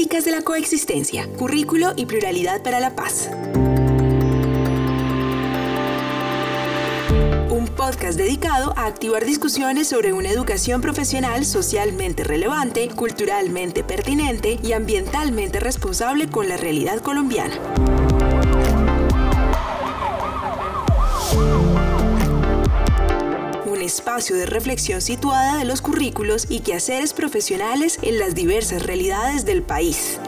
De la coexistencia, currículo y pluralidad para la paz. Un podcast dedicado a activar discusiones sobre una educación profesional socialmente relevante, culturalmente pertinente y ambientalmente responsable con la realidad colombiana. Espacio de reflexión situada de los currículos y quehaceres profesionales en las diversas realidades del país.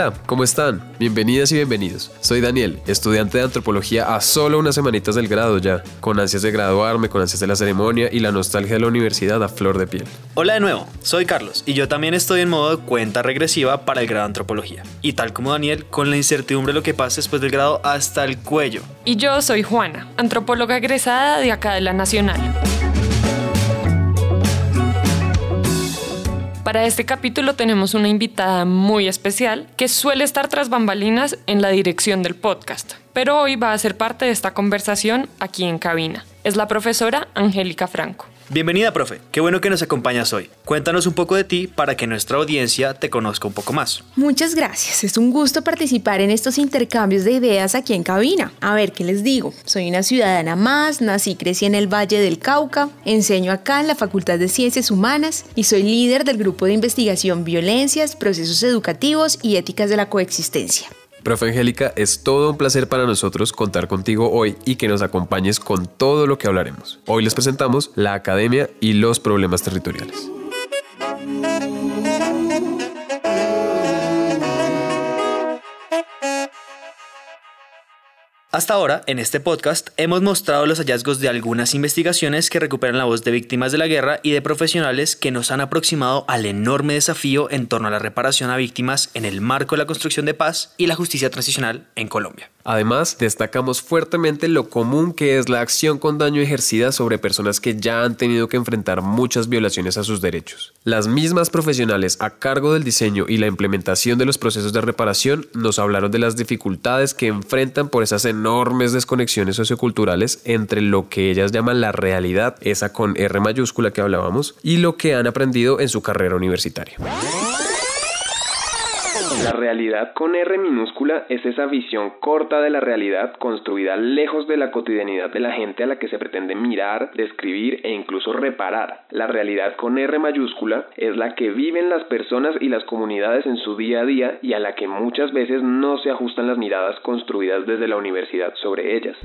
Hola, ¿cómo están? Bienvenidas y bienvenidos. Soy Daniel, estudiante de antropología a solo unas semanitas del grado ya, con ansias de graduarme, con ansias de la ceremonia y la nostalgia de la universidad a flor de piel. Hola de nuevo, soy Carlos y yo también estoy en modo de cuenta regresiva para el grado de antropología. Y tal como Daniel, con la incertidumbre de lo que pase después del grado hasta el cuello. Y yo soy Juana, antropóloga egresada de acá de la Nacional. Para este capítulo tenemos una invitada muy especial que suele estar tras bambalinas en la dirección del podcast, pero hoy va a ser parte de esta conversación aquí en cabina. Es la profesora Angélica Franco. Bienvenida, profe. Qué bueno que nos acompañas hoy. Cuéntanos un poco de ti para que nuestra audiencia te conozca un poco más. Muchas gracias. Es un gusto participar en estos intercambios de ideas aquí en cabina. A ver, ¿qué les digo? Soy una ciudadana más, nací y crecí en el Valle del Cauca, enseño acá en la Facultad de Ciencias Humanas y soy líder del grupo de investigación Violencias, Procesos Educativos y Éticas de la Coexistencia. Profe Angélica, es todo un placer para nosotros contar contigo hoy y que nos acompañes con todo lo que hablaremos. Hoy les presentamos la academia y los problemas territoriales. Hasta ahora, en este podcast, hemos mostrado los hallazgos de algunas investigaciones que recuperan la voz de víctimas de la guerra y de profesionales que nos han aproximado al enorme desafío en torno a la reparación a víctimas en el marco de la construcción de paz y la justicia transicional en Colombia. Además, destacamos fuertemente lo común que es la acción con daño ejercida sobre personas que ya han tenido que enfrentar muchas violaciones a sus derechos. Las mismas profesionales a cargo del diseño y la implementación de los procesos de reparación nos hablaron de las dificultades que enfrentan por esas enormes desconexiones socioculturales entre lo que ellas llaman la realidad, esa con R mayúscula que hablábamos, y lo que han aprendido en su carrera universitaria. La realidad con R minúscula es esa visión corta de la realidad construida lejos de la cotidianidad de la gente a la que se pretende mirar, describir e incluso reparar. La realidad con R mayúscula es la que viven las personas y las comunidades en su día a día y a la que muchas veces no se ajustan las miradas construidas desde la universidad sobre ellas.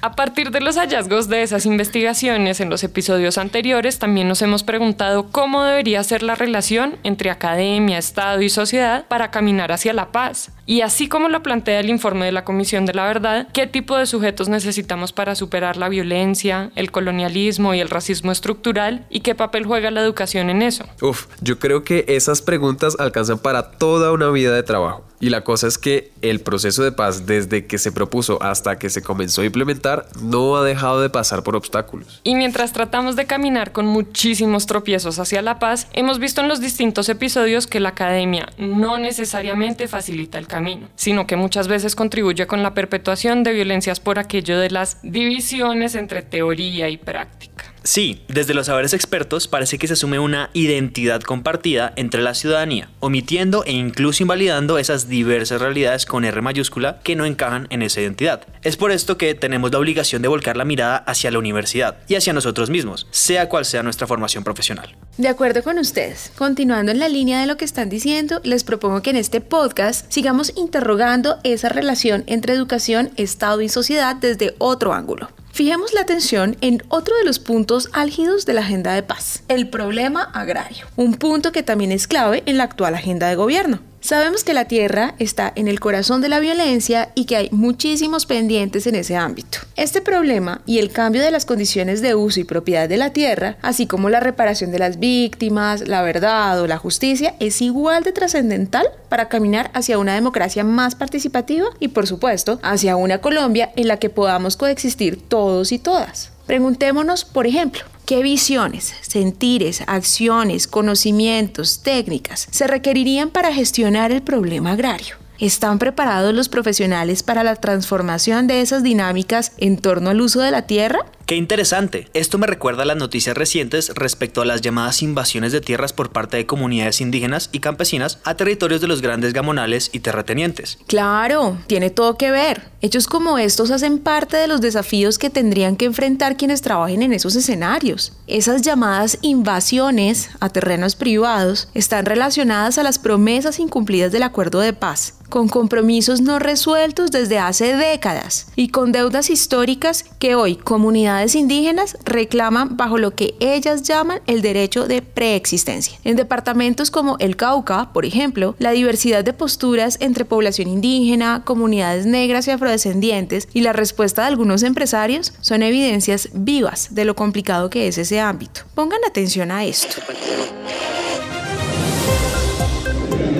A partir de los hallazgos de esas investigaciones en los episodios anteriores, también nos hemos preguntado cómo debería ser la relación entre academia, Estado y sociedad para caminar hacia la paz. Y así como lo plantea el informe de la Comisión de la Verdad, ¿qué tipo de sujetos necesitamos para superar la violencia, el colonialismo y el racismo estructural? ¿Y qué papel juega la educación en eso? Uf, yo creo que esas preguntas alcanzan para toda una vida de trabajo. Y la cosa es que el proceso de paz desde que se propuso hasta que se comenzó a implementar no ha dejado de pasar por obstáculos. Y mientras tratamos de caminar con muchísimos tropiezos hacia la paz, hemos visto en los distintos episodios que la academia no necesariamente facilita el camino, sino que muchas veces contribuye con la perpetuación de violencias por aquello de las divisiones entre teoría y práctica. Sí, desde los saberes expertos parece que se asume una identidad compartida entre la ciudadanía, omitiendo e incluso invalidando esas diversas realidades con R mayúscula que no encajan en esa identidad. Es por esto que tenemos la obligación de volcar la mirada hacia la universidad y hacia nosotros mismos, sea cual sea nuestra formación profesional. De acuerdo con ustedes, continuando en la línea de lo que están diciendo, les propongo que en este podcast sigamos interrogando esa relación entre educación, Estado y sociedad desde otro ángulo. Fijemos la atención en otro de los puntos álgidos de la agenda de paz, el problema agrario, un punto que también es clave en la actual agenda de gobierno. Sabemos que la tierra está en el corazón de la violencia y que hay muchísimos pendientes en ese ámbito. Este problema y el cambio de las condiciones de uso y propiedad de la tierra, así como la reparación de las víctimas, la verdad o la justicia, es igual de trascendental para caminar hacia una democracia más participativa y, por supuesto, hacia una Colombia en la que podamos coexistir todos y todas. Preguntémonos, por ejemplo, ¿Qué visiones, sentires, acciones, conocimientos, técnicas se requerirían para gestionar el problema agrario? ¿Están preparados los profesionales para la transformación de esas dinámicas en torno al uso de la tierra? Qué interesante. Esto me recuerda a las noticias recientes respecto a las llamadas invasiones de tierras por parte de comunidades indígenas y campesinas a territorios de los grandes gamonales y terratenientes. Claro, tiene todo que ver. Hechos como estos hacen parte de los desafíos que tendrían que enfrentar quienes trabajen en esos escenarios. Esas llamadas invasiones a terrenos privados están relacionadas a las promesas incumplidas del acuerdo de paz con compromisos no resueltos desde hace décadas y con deudas históricas que hoy comunidades indígenas reclaman bajo lo que ellas llaman el derecho de preexistencia. En departamentos como el Cauca, por ejemplo, la diversidad de posturas entre población indígena, comunidades negras y afrodescendientes y la respuesta de algunos empresarios son evidencias vivas de lo complicado que es ese ámbito. Pongan atención a esto.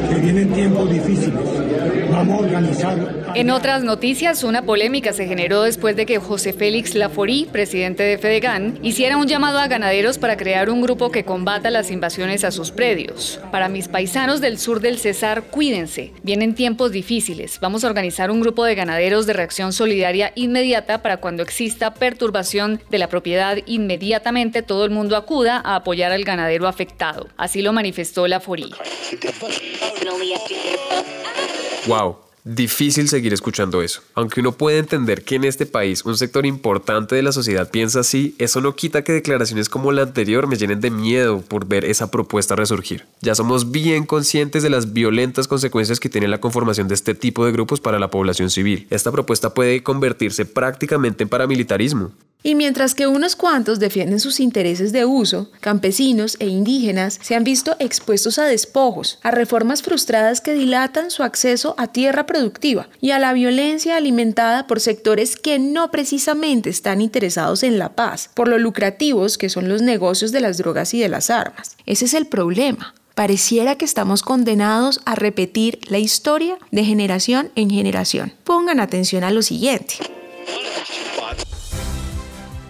Que vienen tiempos difíciles. Vamos a organizar en otras noticias, una polémica se generó después de que José Félix Laforí, presidente de Fedegan, hiciera un llamado a ganaderos para crear un grupo que combata las invasiones a sus predios. Para mis paisanos del sur del Cesar, cuídense. Vienen tiempos difíciles. Vamos a organizar un grupo de ganaderos de reacción solidaria inmediata para cuando exista perturbación de la propiedad, inmediatamente todo el mundo acuda a apoyar al ganadero afectado. Así lo manifestó Laforí. Wow. Difícil seguir escuchando eso. Aunque uno puede entender que en este país un sector importante de la sociedad piensa así, eso no quita que declaraciones como la anterior me llenen de miedo por ver esa propuesta resurgir. Ya somos bien conscientes de las violentas consecuencias que tiene la conformación de este tipo de grupos para la población civil. Esta propuesta puede convertirse prácticamente en paramilitarismo. Y mientras que unos cuantos defienden sus intereses de uso, campesinos e indígenas se han visto expuestos a despojos, a reformas frustradas que dilatan su acceso a tierra productiva y a la violencia alimentada por sectores que no precisamente están interesados en la paz, por lo lucrativos que son los negocios de las drogas y de las armas. Ese es el problema. Pareciera que estamos condenados a repetir la historia de generación en generación. Pongan atención a lo siguiente.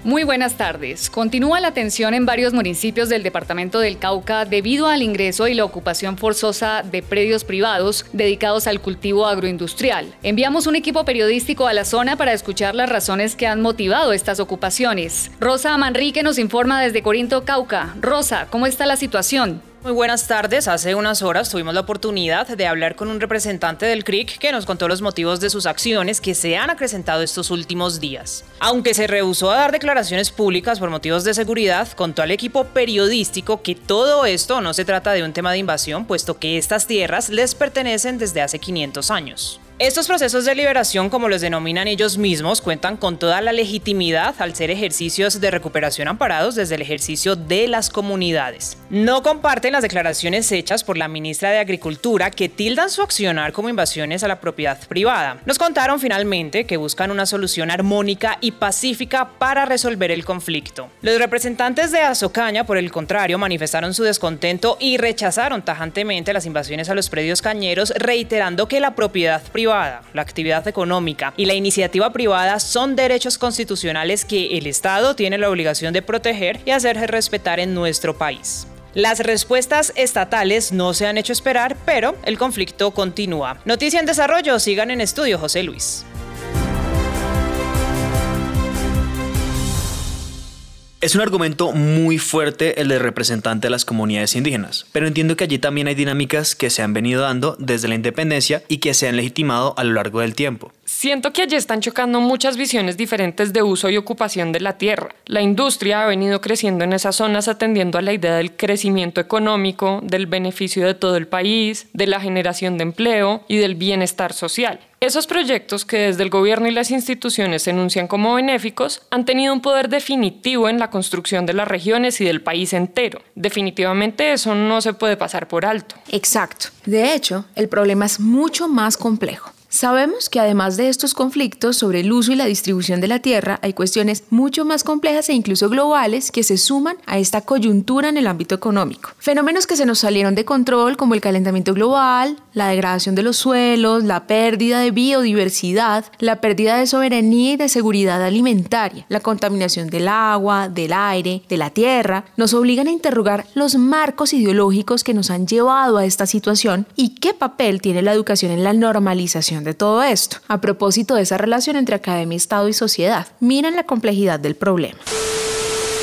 Muy buenas tardes. Continúa la tensión en varios municipios del departamento del Cauca debido al ingreso y la ocupación forzosa de predios privados dedicados al cultivo agroindustrial. Enviamos un equipo periodístico a la zona para escuchar las razones que han motivado estas ocupaciones. Rosa Manrique nos informa desde Corinto, Cauca. Rosa, ¿cómo está la situación? Muy buenas tardes. Hace unas horas tuvimos la oportunidad de hablar con un representante del CRIC que nos contó los motivos de sus acciones que se han acrecentado estos últimos días. Aunque se rehusó a dar declaraciones públicas por motivos de seguridad, contó al equipo periodístico que todo esto no se trata de un tema de invasión, puesto que estas tierras les pertenecen desde hace 500 años. Estos procesos de liberación, como los denominan ellos mismos, cuentan con toda la legitimidad al ser ejercicios de recuperación amparados desde el ejercicio de las comunidades. No comparten las declaraciones hechas por la ministra de Agricultura que tildan su accionar como invasiones a la propiedad privada. Nos contaron finalmente que buscan una solución armónica y pacífica para resolver el conflicto. Los representantes de Azocaña, por el contrario, manifestaron su descontento y rechazaron tajantemente las invasiones a los predios cañeros, reiterando que la propiedad privada la actividad económica y la iniciativa privada son derechos constitucionales que el Estado tiene la obligación de proteger y hacer respetar en nuestro país. Las respuestas estatales no se han hecho esperar, pero el conflicto continúa. Noticia en desarrollo, sigan en estudio José Luis. Es un argumento muy fuerte el de representante de las comunidades indígenas, pero entiendo que allí también hay dinámicas que se han venido dando desde la independencia y que se han legitimado a lo largo del tiempo. Siento que allí están chocando muchas visiones diferentes de uso y ocupación de la tierra. La industria ha venido creciendo en esas zonas atendiendo a la idea del crecimiento económico, del beneficio de todo el país, de la generación de empleo y del bienestar social. Esos proyectos que desde el gobierno y las instituciones se enuncian como benéficos han tenido un poder definitivo en la construcción de las regiones y del país entero. Definitivamente eso no se puede pasar por alto. Exacto. De hecho, el problema es mucho más complejo. Sabemos que además de estos conflictos sobre el uso y la distribución de la tierra, hay cuestiones mucho más complejas e incluso globales que se suman a esta coyuntura en el ámbito económico. Fenómenos que se nos salieron de control como el calentamiento global, la degradación de los suelos, la pérdida de biodiversidad, la pérdida de soberanía y de seguridad alimentaria, la contaminación del agua, del aire, de la tierra, nos obligan a interrogar los marcos ideológicos que nos han llevado a esta situación y qué papel tiene la educación en la normalización de todo esto. A propósito de esa relación entre academia, Estado y sociedad, miren la complejidad del problema.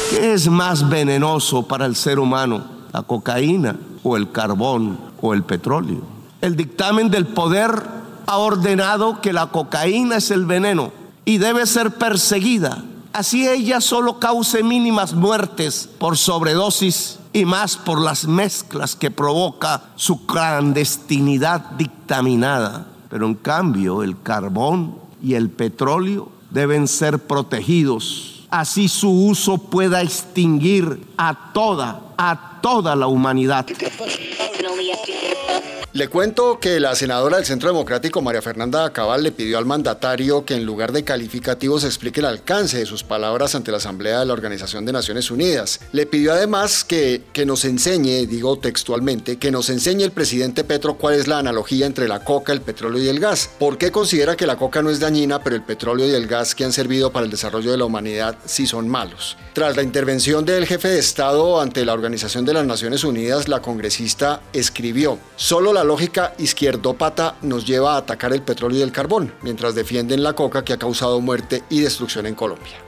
¿Qué es más venenoso para el ser humano? ¿La cocaína o el carbón o el petróleo? El dictamen del poder ha ordenado que la cocaína es el veneno y debe ser perseguida. Así ella solo cause mínimas muertes por sobredosis y más por las mezclas que provoca su clandestinidad dictaminada. Pero en cambio el carbón y el petróleo deben ser protegidos. Así su uso pueda extinguir a toda, a toda la humanidad. Le cuento que la senadora del Centro Democrático, María Fernanda Cabal, le pidió al mandatario que en lugar de calificativos explique el alcance de sus palabras ante la Asamblea de la Organización de Naciones Unidas. Le pidió además que, que nos enseñe, digo textualmente, que nos enseñe el presidente Petro cuál es la analogía entre la coca, el petróleo y el gas. ¿Por qué considera que la coca no es dañina, pero el petróleo y el gas que han servido para el desarrollo de la humanidad sí son malos? Tras la intervención del jefe de Estado ante la Organización de las Naciones Unidas, la congresista escribió, solo la lógica izquierdópata nos lleva a atacar el petróleo y el carbón, mientras defienden la coca que ha causado muerte y destrucción en Colombia.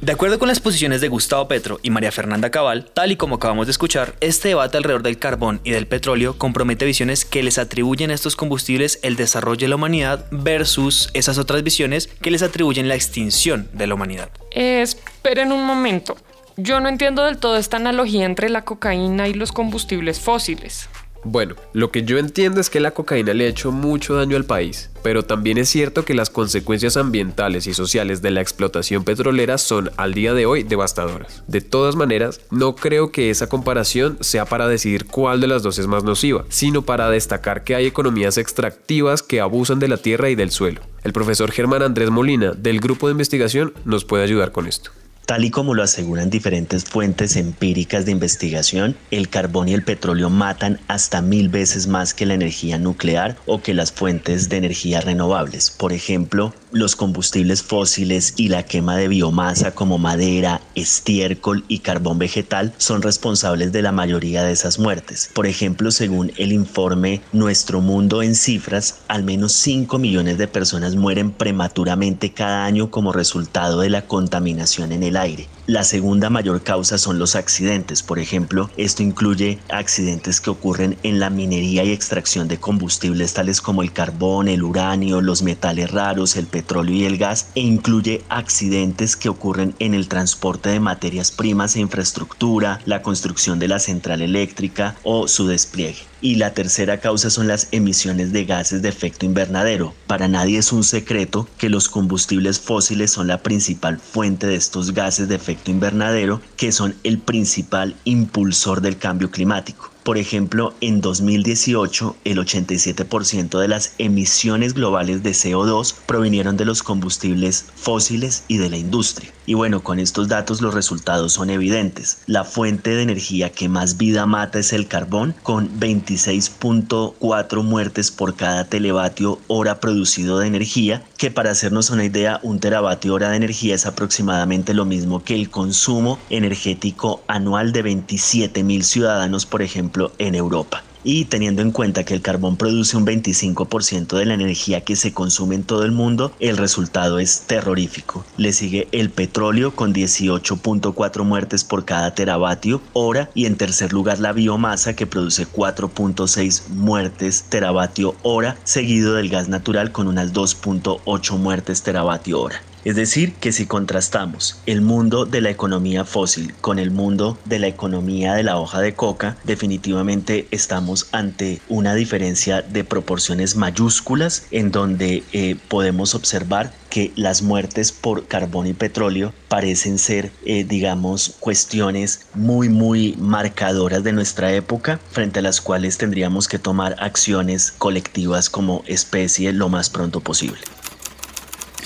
De acuerdo con las posiciones de Gustavo Petro y María Fernanda Cabal, tal y como acabamos de escuchar, este debate alrededor del carbón y del petróleo compromete visiones que les atribuyen a estos combustibles el desarrollo de la humanidad versus esas otras visiones que les atribuyen la extinción de la humanidad. esperen un momento. Yo no entiendo del todo esta analogía entre la cocaína y los combustibles fósiles. Bueno, lo que yo entiendo es que la cocaína le ha hecho mucho daño al país, pero también es cierto que las consecuencias ambientales y sociales de la explotación petrolera son al día de hoy devastadoras. De todas maneras, no creo que esa comparación sea para decidir cuál de las dos es más nociva, sino para destacar que hay economías extractivas que abusan de la tierra y del suelo. El profesor Germán Andrés Molina, del grupo de investigación, nos puede ayudar con esto. Tal y como lo aseguran diferentes fuentes empíricas de investigación, el carbón y el petróleo matan hasta mil veces más que la energía nuclear o que las fuentes de energía renovables. Por ejemplo, los combustibles fósiles y la quema de biomasa como madera, estiércol y carbón vegetal son responsables de la mayoría de esas muertes. Por ejemplo, según el informe Nuestro Mundo en Cifras, al menos 5 millones de personas mueren prematuramente cada año como resultado de la contaminación en el aire. La segunda mayor causa son los accidentes. Por ejemplo, esto incluye accidentes que ocurren en la minería y extracción de combustibles tales como el carbón, el uranio, los metales raros, el petróleo y el gas, e incluye accidentes que ocurren en el transporte de materias primas e infraestructura, la construcción de la central eléctrica o su despliegue. Y la tercera causa son las emisiones de gases de efecto invernadero. Para nadie es un secreto que los combustibles fósiles son la principal fuente de estos gases de efecto invernadero, que son el principal impulsor del cambio climático. Por ejemplo, en 2018 el 87% de las emisiones globales de CO2 provinieron de los combustibles fósiles y de la industria. Y bueno, con estos datos los resultados son evidentes. La fuente de energía que más vida mata es el carbón, con 26.4 muertes por cada televatio hora producido de energía, que para hacernos una idea, un teravatio hora de energía es aproximadamente lo mismo que el consumo energético anual de 27 mil ciudadanos, por ejemplo, en Europa. y teniendo en cuenta que el carbón produce un 25% de la energía que se consume en todo el mundo, el resultado es terrorífico. Le sigue el petróleo con 18.4 muertes por cada teravatio hora y en tercer lugar la biomasa que produce 4.6 muertes teravatio hora, seguido del gas natural con unas 2.8 muertes teravatio hora. Es decir, que si contrastamos el mundo de la economía fósil con el mundo de la economía de la hoja de coca, definitivamente estamos ante una diferencia de proporciones mayúsculas en donde eh, podemos observar que las muertes por carbón y petróleo parecen ser, eh, digamos, cuestiones muy, muy marcadoras de nuestra época, frente a las cuales tendríamos que tomar acciones colectivas como especie lo más pronto posible.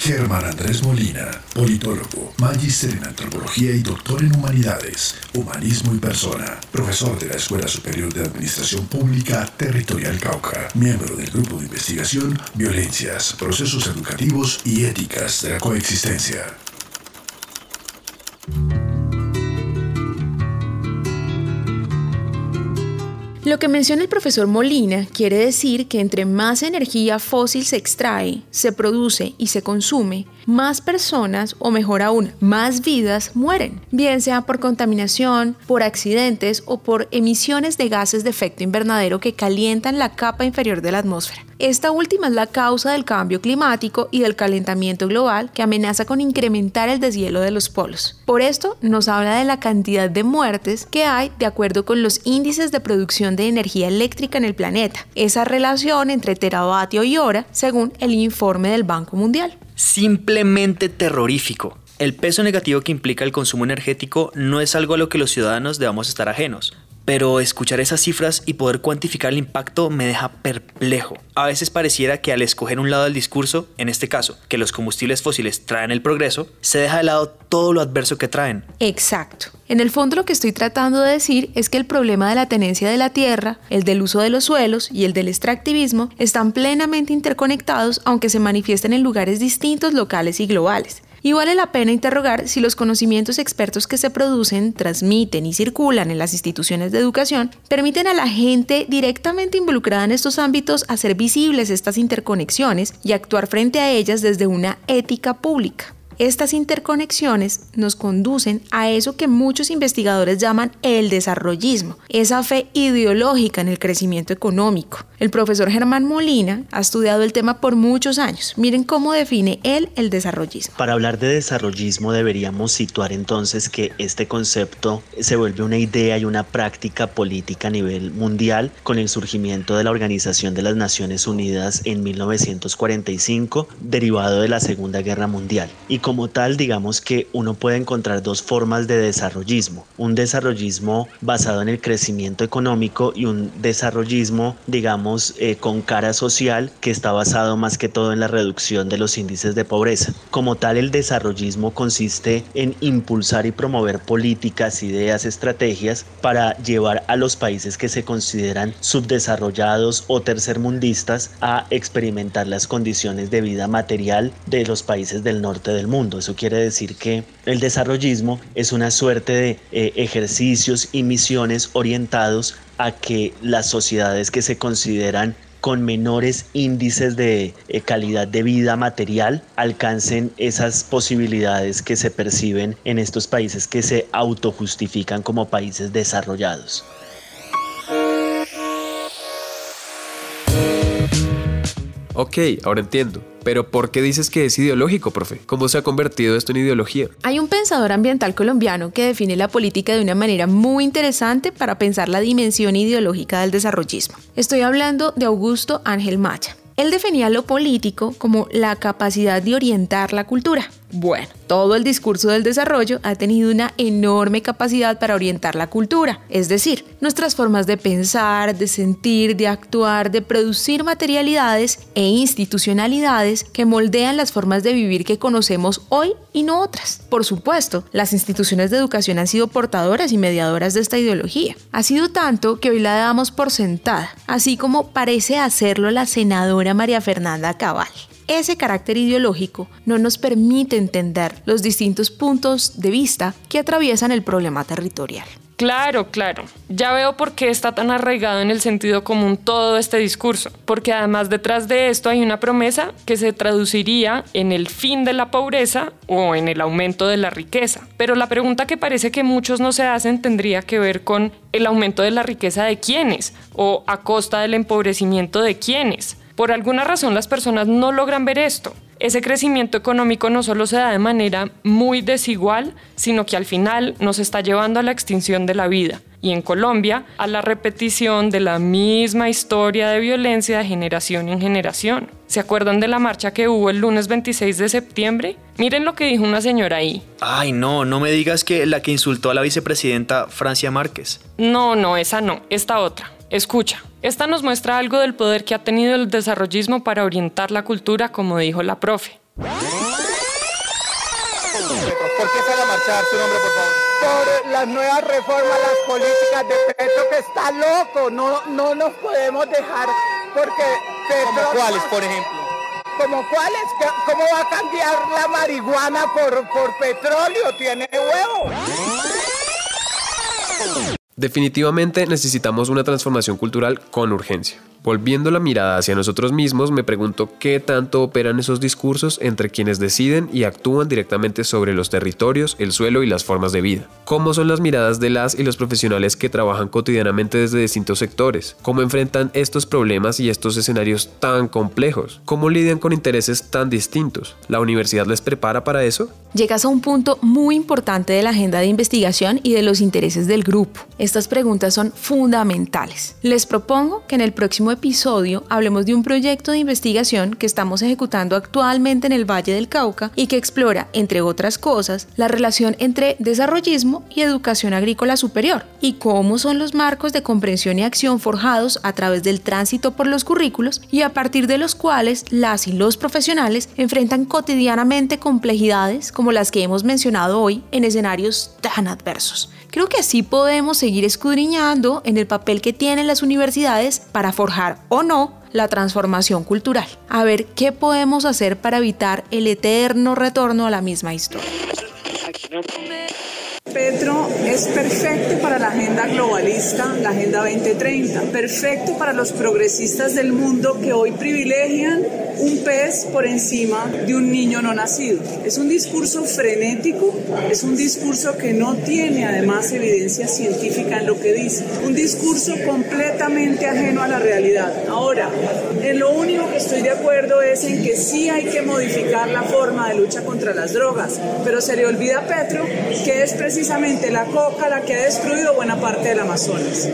Germán Andrés Molina, politólogo, magíster en antropología y doctor en humanidades, humanismo y persona, profesor de la Escuela Superior de Administración Pública Territorial Cauca, miembro del Grupo de Investigación Violencias, Procesos Educativos y Éticas de la Coexistencia. Lo que menciona el profesor Molina quiere decir que entre más energía fósil se extrae, se produce y se consume, más personas o mejor aún, más vidas mueren, bien sea por contaminación, por accidentes o por emisiones de gases de efecto invernadero que calientan la capa inferior de la atmósfera. Esta última es la causa del cambio climático y del calentamiento global que amenaza con incrementar el deshielo de los polos. Por esto nos habla de la cantidad de muertes que hay de acuerdo con los índices de producción de energía eléctrica en el planeta, esa relación entre teravatio y hora según el informe del Banco Mundial simplemente terrorífico. El peso negativo que implica el consumo energético no es algo a lo que los ciudadanos debamos estar ajenos. Pero escuchar esas cifras y poder cuantificar el impacto me deja perplejo. A veces pareciera que al escoger un lado del discurso, en este caso, que los combustibles fósiles traen el progreso, se deja de lado todo lo adverso que traen. Exacto. En el fondo lo que estoy tratando de decir es que el problema de la tenencia de la tierra, el del uso de los suelos y el del extractivismo están plenamente interconectados aunque se manifiesten en lugares distintos locales y globales. Y vale la pena interrogar si los conocimientos expertos que se producen, transmiten y circulan en las instituciones de educación permiten a la gente directamente involucrada en estos ámbitos hacer visibles estas interconexiones y actuar frente a ellas desde una ética pública. Estas interconexiones nos conducen a eso que muchos investigadores llaman el desarrollismo, esa fe ideológica en el crecimiento económico. El profesor Germán Molina ha estudiado el tema por muchos años. Miren cómo define él el desarrollismo. Para hablar de desarrollismo deberíamos situar entonces que este concepto se vuelve una idea y una práctica política a nivel mundial con el surgimiento de la Organización de las Naciones Unidas en 1945, derivado de la Segunda Guerra Mundial. Y como tal, digamos que uno puede encontrar dos formas de desarrollismo. Un desarrollismo basado en el crecimiento económico y un desarrollismo, digamos, eh, con cara social que está basado más que todo en la reducción de los índices de pobreza. Como tal, el desarrollismo consiste en impulsar y promover políticas, ideas, estrategias para llevar a los países que se consideran subdesarrollados o tercermundistas a experimentar las condiciones de vida material de los países del norte del mundo mundo. Eso quiere decir que el desarrollismo es una suerte de eh, ejercicios y misiones orientados a que las sociedades que se consideran con menores índices de eh, calidad de vida material alcancen esas posibilidades que se perciben en estos países que se autojustifican como países desarrollados. Ok, ahora entiendo. Pero ¿por qué dices que es ideológico, profe? ¿Cómo se ha convertido esto en ideología? Hay un pensador ambiental colombiano que define la política de una manera muy interesante para pensar la dimensión ideológica del desarrollismo. Estoy hablando de Augusto Ángel Maya. Él definía lo político como la capacidad de orientar la cultura. Bueno, todo el discurso del desarrollo ha tenido una enorme capacidad para orientar la cultura, es decir, nuestras formas de pensar, de sentir, de actuar, de producir materialidades e institucionalidades que moldean las formas de vivir que conocemos hoy y no otras. Por supuesto, las instituciones de educación han sido portadoras y mediadoras de esta ideología. Ha sido tanto que hoy la damos por sentada, así como parece hacerlo la senadora María Fernanda Cabal. Ese carácter ideológico no nos permite entender los distintos puntos de vista que atraviesan el problema territorial. Claro, claro. Ya veo por qué está tan arraigado en el sentido común todo este discurso, porque además detrás de esto hay una promesa que se traduciría en el fin de la pobreza o en el aumento de la riqueza. Pero la pregunta que parece que muchos no se hacen tendría que ver con el aumento de la riqueza de quiénes o a costa del empobrecimiento de quiénes. Por alguna razón las personas no logran ver esto. Ese crecimiento económico no solo se da de manera muy desigual, sino que al final nos está llevando a la extinción de la vida y en Colombia a la repetición de la misma historia de violencia de generación en generación. ¿Se acuerdan de la marcha que hubo el lunes 26 de septiembre? Miren lo que dijo una señora ahí. Ay, no, no me digas que la que insultó a la vicepresidenta Francia Márquez. No, no, esa no, esta otra. Escucha, esta nos muestra algo del poder que ha tenido el desarrollismo para orientar la cultura, como dijo la profe. ¿Por qué sale a marchar su nombre, por favor? Por las nuevas reformas, las políticas de Petro, que está loco. No, no nos podemos dejar porque Petro... ¿Como cuáles, por ejemplo? ¿Como cuáles? ¿Cómo va a cambiar la marihuana por, por petróleo? Tiene huevo. Definitivamente necesitamos una transformación cultural con urgencia. Volviendo la mirada hacia nosotros mismos, me pregunto qué tanto operan esos discursos entre quienes deciden y actúan directamente sobre los territorios, el suelo y las formas de vida. ¿Cómo son las miradas de las y los profesionales que trabajan cotidianamente desde distintos sectores? ¿Cómo enfrentan estos problemas y estos escenarios tan complejos? ¿Cómo lidian con intereses tan distintos? ¿La universidad les prepara para eso? Llegas a un punto muy importante de la agenda de investigación y de los intereses del grupo. Estas preguntas son fundamentales. Les propongo que en el próximo episodio hablemos de un proyecto de investigación que estamos ejecutando actualmente en el Valle del Cauca y que explora, entre otras cosas, la relación entre desarrollismo y educación agrícola superior y cómo son los marcos de comprensión y acción forjados a través del tránsito por los currículos y a partir de los cuales las y los profesionales enfrentan cotidianamente complejidades como las que hemos mencionado hoy en escenarios tan adversos. Creo que así podemos seguir escudriñando en el papel que tienen las universidades para forjar o no la transformación cultural. A ver qué podemos hacer para evitar el eterno retorno a la misma historia. Petro es perfecto para la agenda globalista, la agenda 2030, perfecto para los progresistas del mundo que hoy privilegian un pez por encima de un niño no nacido. Es un discurso frenético, es un discurso que no tiene además evidencia científica en lo que dice, un discurso completamente ajeno a la realidad. Ahora, en lo único que estoy de acuerdo es en que sí hay que modificar la forma de lucha contra las drogas, pero se le olvida a Petro que es precisamente la coca la que ha destruido buena parte del Amazonas.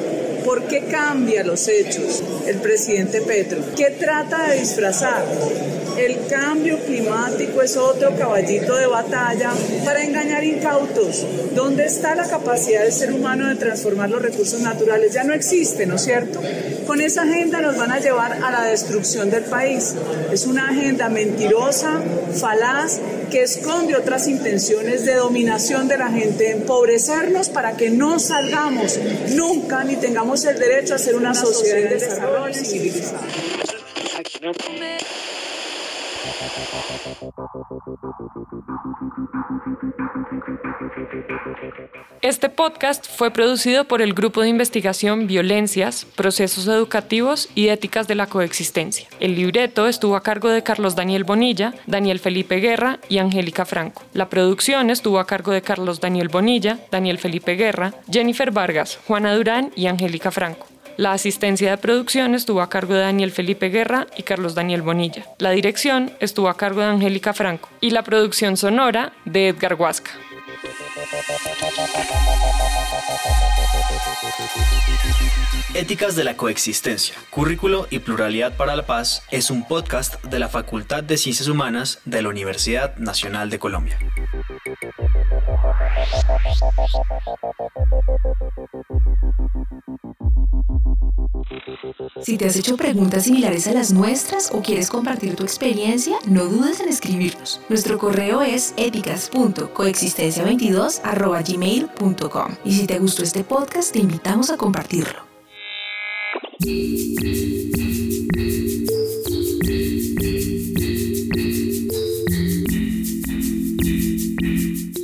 ¿Por qué cambia los hechos el presidente Petro? ¿Qué trata de disfrazar? El cambio climático es otro caballito de batalla para engañar incautos. ¿Dónde está la capacidad del ser humano de transformar los recursos naturales? Ya no existe, ¿no es cierto? Con esa agenda nos van a llevar a la destrucción del país. Es una agenda mentirosa, falaz, que esconde otras intenciones de dominación de la gente, empobrecernos para que no salgamos nunca ni tengamos el derecho a ser una sociedad de desarrollo civilizada. Este podcast fue producido por el Grupo de Investigación Violencias, Procesos Educativos y Éticas de la Coexistencia. El libreto estuvo a cargo de Carlos Daniel Bonilla, Daniel Felipe Guerra y Angélica Franco. La producción estuvo a cargo de Carlos Daniel Bonilla, Daniel Felipe Guerra, Jennifer Vargas, Juana Durán y Angélica Franco. La asistencia de producción estuvo a cargo de Daniel Felipe Guerra y Carlos Daniel Bonilla. La dirección estuvo a cargo de Angélica Franco y la producción sonora de Edgar Huasca. Éticas de la Coexistencia, Currículo y Pluralidad para la Paz es un podcast de la Facultad de Ciencias Humanas de la Universidad Nacional de Colombia. Si te has hecho preguntas similares a las nuestras o quieres compartir tu experiencia, no dudes en escribirnos. Nuestro correo es éticas.coexistencia22.gmail.com Y si te gustó este podcast, te invitamos a compartirlo.